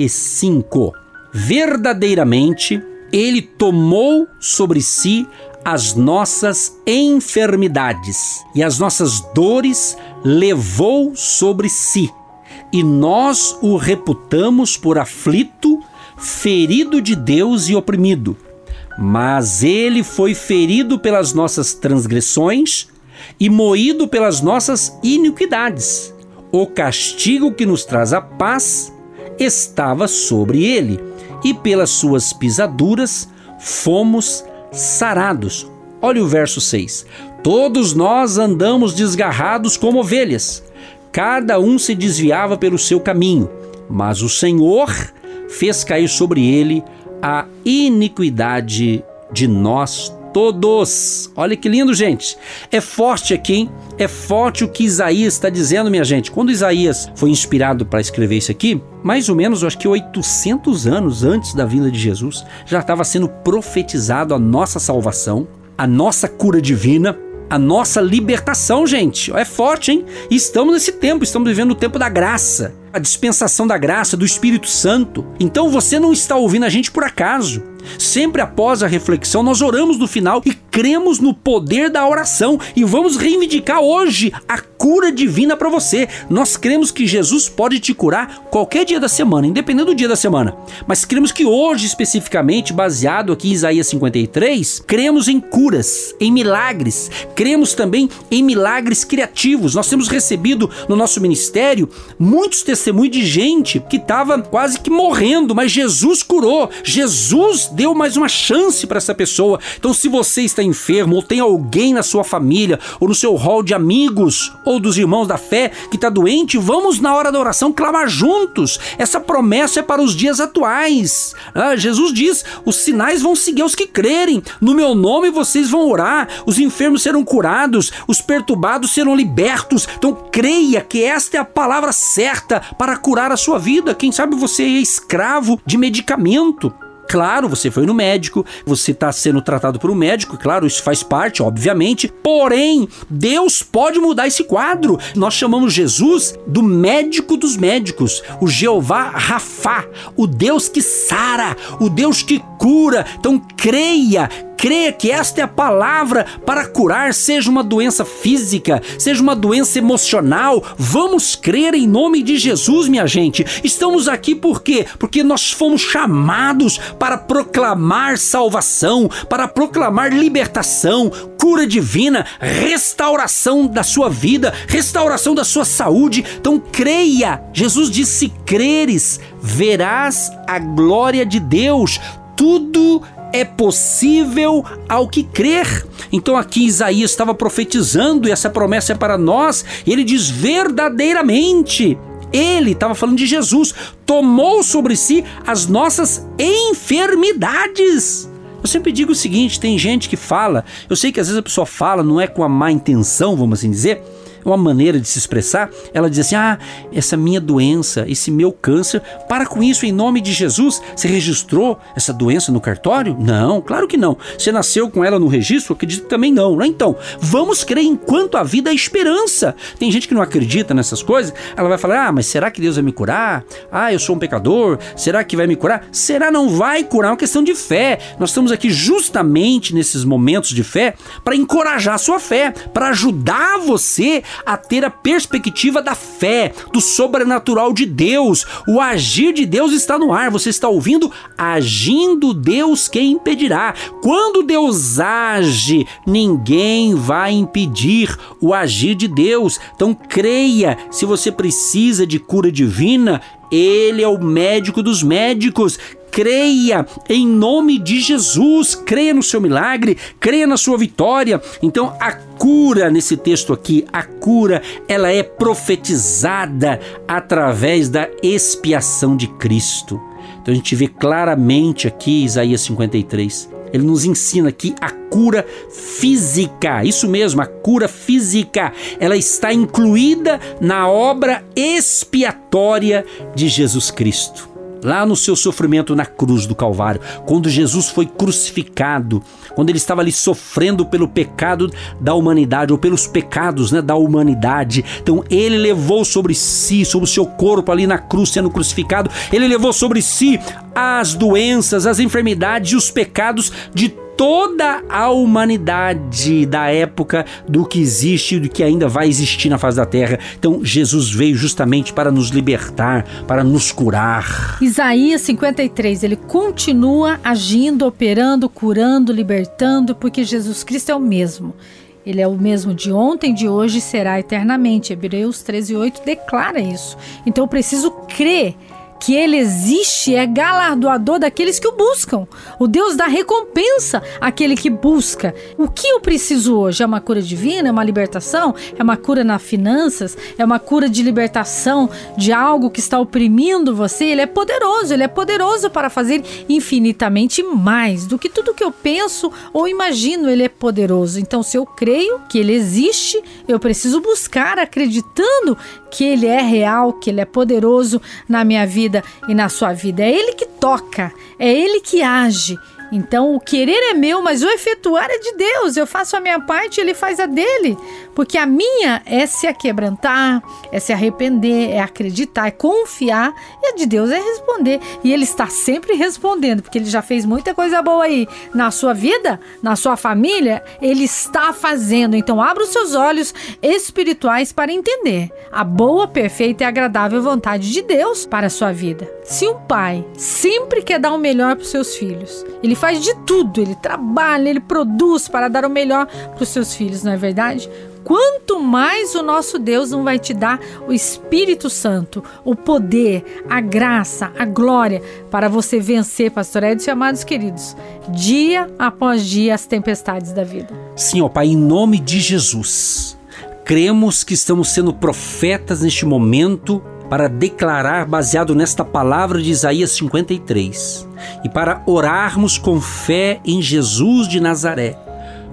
e 5. Verdadeiramente, ele tomou sobre si as nossas enfermidades e as nossas dores levou sobre si. E nós o reputamos por aflito, ferido de Deus e oprimido. Mas ele foi ferido pelas nossas transgressões e moído pelas nossas iniquidades. O castigo que nos traz a paz estava sobre ele, e pelas suas pisaduras fomos sarados. Olha o verso 6. Todos nós andamos desgarrados como ovelhas, cada um se desviava pelo seu caminho, mas o Senhor fez cair sobre ele a iniquidade de nós todos. Olha que lindo, gente. É forte aqui, hein? É forte o que Isaías está dizendo, minha gente. Quando Isaías foi inspirado para escrever isso aqui, mais ou menos, acho que 800 anos antes da vinda de Jesus, já estava sendo profetizado a nossa salvação, a nossa cura divina, a nossa libertação, gente. É forte, hein? Estamos nesse tempo, estamos vivendo o tempo da graça, a dispensação da graça, do Espírito Santo. Então você não está ouvindo a gente por acaso. Sempre após a reflexão, nós oramos no final e cremos no poder da oração. E vamos reivindicar hoje a cura divina para você. Nós cremos que Jesus pode te curar qualquer dia da semana, independente do dia da semana. Mas cremos que hoje, especificamente, baseado aqui em Isaías 53, cremos em curas, em milagres. Cremos também em milagres criativos. Nós temos recebido no nosso ministério muitos testemunhos de gente que estava quase que morrendo, mas Jesus curou. Jesus deu mais uma chance para essa pessoa. Então, se você está enfermo ou tem alguém na sua família ou no seu hall de amigos ou dos irmãos da fé que está doente, vamos na hora da oração clamar juntos. Essa promessa é para os dias atuais. Ah, Jesus diz: os sinais vão seguir os que crerem. No meu nome vocês vão orar, os enfermos serão curados, os perturbados serão libertos. Então, creia que esta é a palavra certa para curar a sua vida. Quem sabe você é escravo de medicamento. Claro, você foi no médico, você está sendo tratado por um médico, claro, isso faz parte, obviamente. Porém, Deus pode mudar esse quadro. Nós chamamos Jesus do médico dos médicos, o Jeová Rafá, o Deus que sara, o Deus que cura. Então creia, creia que esta é a palavra para curar, seja uma doença física, seja uma doença emocional. Vamos crer em nome de Jesus, minha gente. Estamos aqui por quê? Porque nós fomos chamados para proclamar salvação, para proclamar libertação, cura divina, restauração da sua vida, restauração da sua saúde. Então creia. Jesus disse: se creres, verás a glória de Deus. Tudo é possível ao que crer. Então aqui Isaías estava profetizando e essa promessa é para nós. E ele diz verdadeiramente. Ele estava falando de Jesus, tomou sobre si as nossas enfermidades. Eu sempre digo o seguinte: tem gente que fala, eu sei que às vezes a pessoa fala, não é com a má intenção, vamos assim dizer, uma maneira de se expressar, ela diz assim: Ah, essa minha doença, esse meu câncer, para com isso em nome de Jesus. Você registrou essa doença no cartório? Não, claro que não. Você nasceu com ela no registro? Acredito que também não. Né? Então, vamos crer enquanto a vida é esperança. Tem gente que não acredita nessas coisas, ela vai falar: Ah, mas será que Deus vai me curar? Ah, eu sou um pecador, será que vai me curar? Será não vai curar? É uma questão de fé. Nós estamos aqui justamente nesses momentos de fé para encorajar a sua fé, para ajudar você a ter a perspectiva da fé, do sobrenatural de Deus. O agir de Deus está no ar. Você está ouvindo? Agindo Deus, quem impedirá? Quando Deus age, ninguém vai impedir o agir de Deus. Então creia, se você precisa de cura divina, ele é o médico dos médicos. Creia em nome de Jesus, creia no seu milagre, creia na sua vitória. Então a cura nesse texto aqui, a cura, ela é profetizada através da expiação de Cristo. Então a gente vê claramente aqui Isaías 53 ele nos ensina que a cura física, isso mesmo, a cura física, ela está incluída na obra expiatória de Jesus Cristo lá no seu sofrimento na cruz do Calvário, quando Jesus foi crucificado, quando ele estava ali sofrendo pelo pecado da humanidade, ou pelos pecados né, da humanidade. Então ele levou sobre si, sobre o seu corpo ali na cruz sendo crucificado, ele levou sobre si as doenças, as enfermidades e os pecados de toda a humanidade da época do que existe e do que ainda vai existir na face da terra. Então, Jesus veio justamente para nos libertar, para nos curar. Isaías 53, ele continua agindo, operando, curando, libertando, porque Jesus Cristo é o mesmo. Ele é o mesmo de ontem, de hoje e será eternamente. Hebreus 13, 8 declara isso. Então eu preciso crer que ele existe é galardoador daqueles que o buscam. O Deus dá recompensa àquele que busca. O que eu preciso hoje? É uma cura divina? É uma libertação? É uma cura nas finanças? É uma cura de libertação de algo que está oprimindo você? Ele é poderoso, ele é poderoso para fazer infinitamente mais do que tudo que eu penso ou imagino. Ele é poderoso. Então, se eu creio que ele existe, eu preciso buscar acreditando que ele é real, que ele é poderoso na minha vida e na sua vida. É ele que toca, é ele que age. Então, o querer é meu, mas o efetuar é de Deus. Eu faço a minha parte, ele faz a dele. Porque a minha é se aquebrantar, é se arrepender, é acreditar, é confiar. E a de Deus é responder. E ele está sempre respondendo, porque ele já fez muita coisa boa aí na sua vida, na sua família. Ele está fazendo. Então, abra os seus olhos espirituais para entender a boa, perfeita e agradável vontade de Deus para a sua vida. Se um pai sempre quer dar o melhor para os seus filhos, ele faz de tudo, ele trabalha, ele produz para dar o melhor para os seus filhos, não é verdade? Quanto mais o nosso Deus não vai te dar o Espírito Santo, o poder, a graça, a glória para você vencer, pastor Edson e amados queridos, dia após dia as tempestades da vida. Sim, ó Pai, em nome de Jesus, cremos que estamos sendo profetas neste momento para declarar baseado nesta palavra de Isaías 53 e para orarmos com fé em Jesus de Nazaré,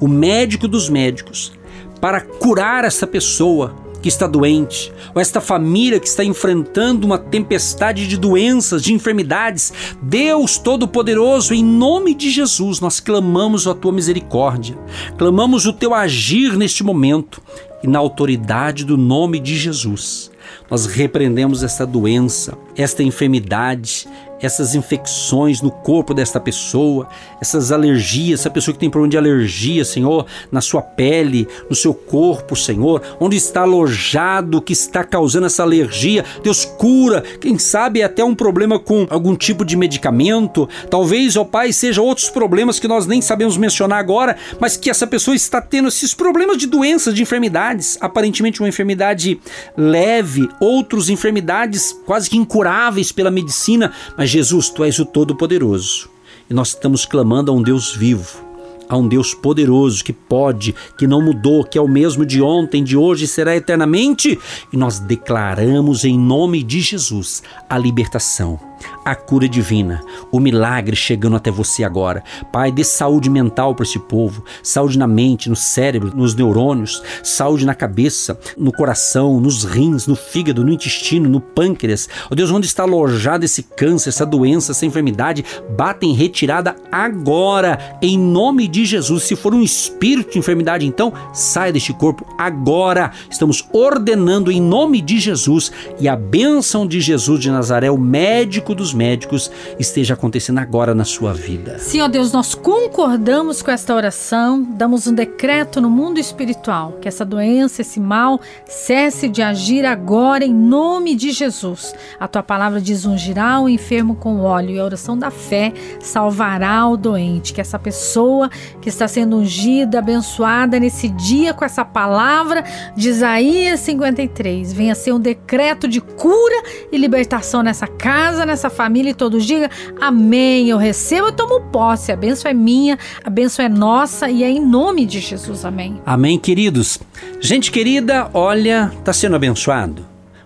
o médico dos médicos, para curar essa pessoa que está doente, ou esta família que está enfrentando uma tempestade de doenças, de enfermidades. Deus Todo-Poderoso, em nome de Jesus, nós clamamos a tua misericórdia, clamamos o teu agir neste momento e na autoridade do nome de Jesus. Nós repreendemos esta doença, esta enfermidade, essas infecções no corpo desta pessoa, essas alergias, essa pessoa que tem problema de alergia, Senhor, na sua pele, no seu corpo, Senhor, onde está alojado, que está causando essa alergia, Deus cura, quem sabe até um problema com algum tipo de medicamento, talvez, ó Pai, seja outros problemas que nós nem sabemos mencionar agora, mas que essa pessoa está tendo esses problemas de doenças, de enfermidades, aparentemente uma enfermidade leve, outros enfermidades quase que incuráveis pela medicina, mas Jesus, tu és o Todo-Poderoso. E nós estamos clamando a um Deus vivo, a um Deus poderoso que pode, que não mudou, que é o mesmo de ontem, de hoje e será eternamente. E nós declaramos em nome de Jesus a libertação a cura divina, o milagre chegando até você agora. Pai, dê saúde mental para esse povo, saúde na mente, no cérebro, nos neurônios, saúde na cabeça, no coração, nos rins, no fígado, no intestino, no pâncreas. Ó oh Deus, onde está alojado esse câncer, essa doença, essa enfermidade, bata em retirada agora, em nome de Jesus. Se for um espírito de enfermidade, então saia deste corpo agora. Estamos ordenando em nome de Jesus e a bênção de Jesus de Nazaré, o médico dos médicos esteja acontecendo agora na sua vida. Ó Deus, nós concordamos com esta oração, damos um decreto no mundo espiritual que essa doença, esse mal, cesse de agir agora em nome de Jesus. A tua palavra diz: ungirá o enfermo com óleo e a oração da fé salvará o doente. Que essa pessoa que está sendo ungida, abençoada nesse dia com essa palavra de Isaías 53 venha ser um decreto de cura e libertação nessa casa, nessa essa família e todos digam amém. Eu recebo e tomo posse. A bênção é minha, a bênção é nossa e é em nome de Jesus. Amém. Amém, queridos. Gente querida, olha, está sendo abençoado.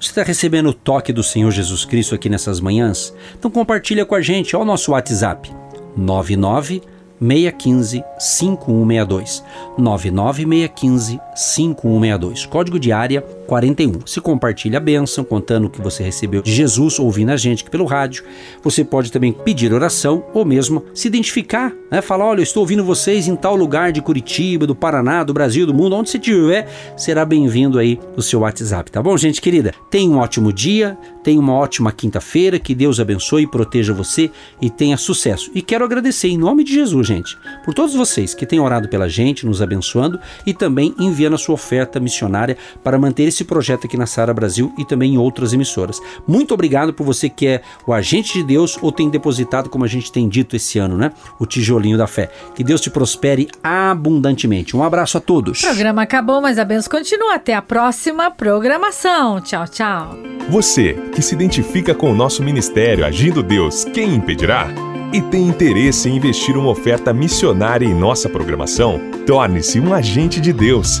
Você está recebendo o toque do Senhor Jesus Cristo aqui nessas manhãs? Então compartilha com a gente, ó o nosso WhatsApp 99 615 5162. 99615 5162. Código de área 41. Se compartilha a bênção, contando o que você recebeu de Jesus, ouvindo a gente aqui pelo rádio. Você pode também pedir oração ou mesmo se identificar, né? Falar: olha, eu estou ouvindo vocês em tal lugar de Curitiba, do Paraná, do Brasil, do mundo, onde você estiver, será bem-vindo aí no seu WhatsApp, tá bom, gente querida? Tenha um ótimo dia, tenha uma ótima quinta-feira, que Deus abençoe e proteja você e tenha sucesso. E quero agradecer em nome de Jesus, gente, por todos vocês que têm orado pela gente, nos abençoando e também enviando a sua oferta missionária para manter esse projeto aqui na Sara Brasil e também em outras emissoras. Muito obrigado por você que é o agente de Deus ou tem depositado, como a gente tem dito esse ano, né? O tijolinho da fé. Que Deus te prospere abundantemente. Um abraço a todos. O programa acabou, mas a benção continua. Até a próxima programação. Tchau, tchau. Você que se identifica com o nosso ministério Agindo Deus, quem impedirá? e tem interesse em investir uma oferta missionária em nossa programação, torne-se um agente de Deus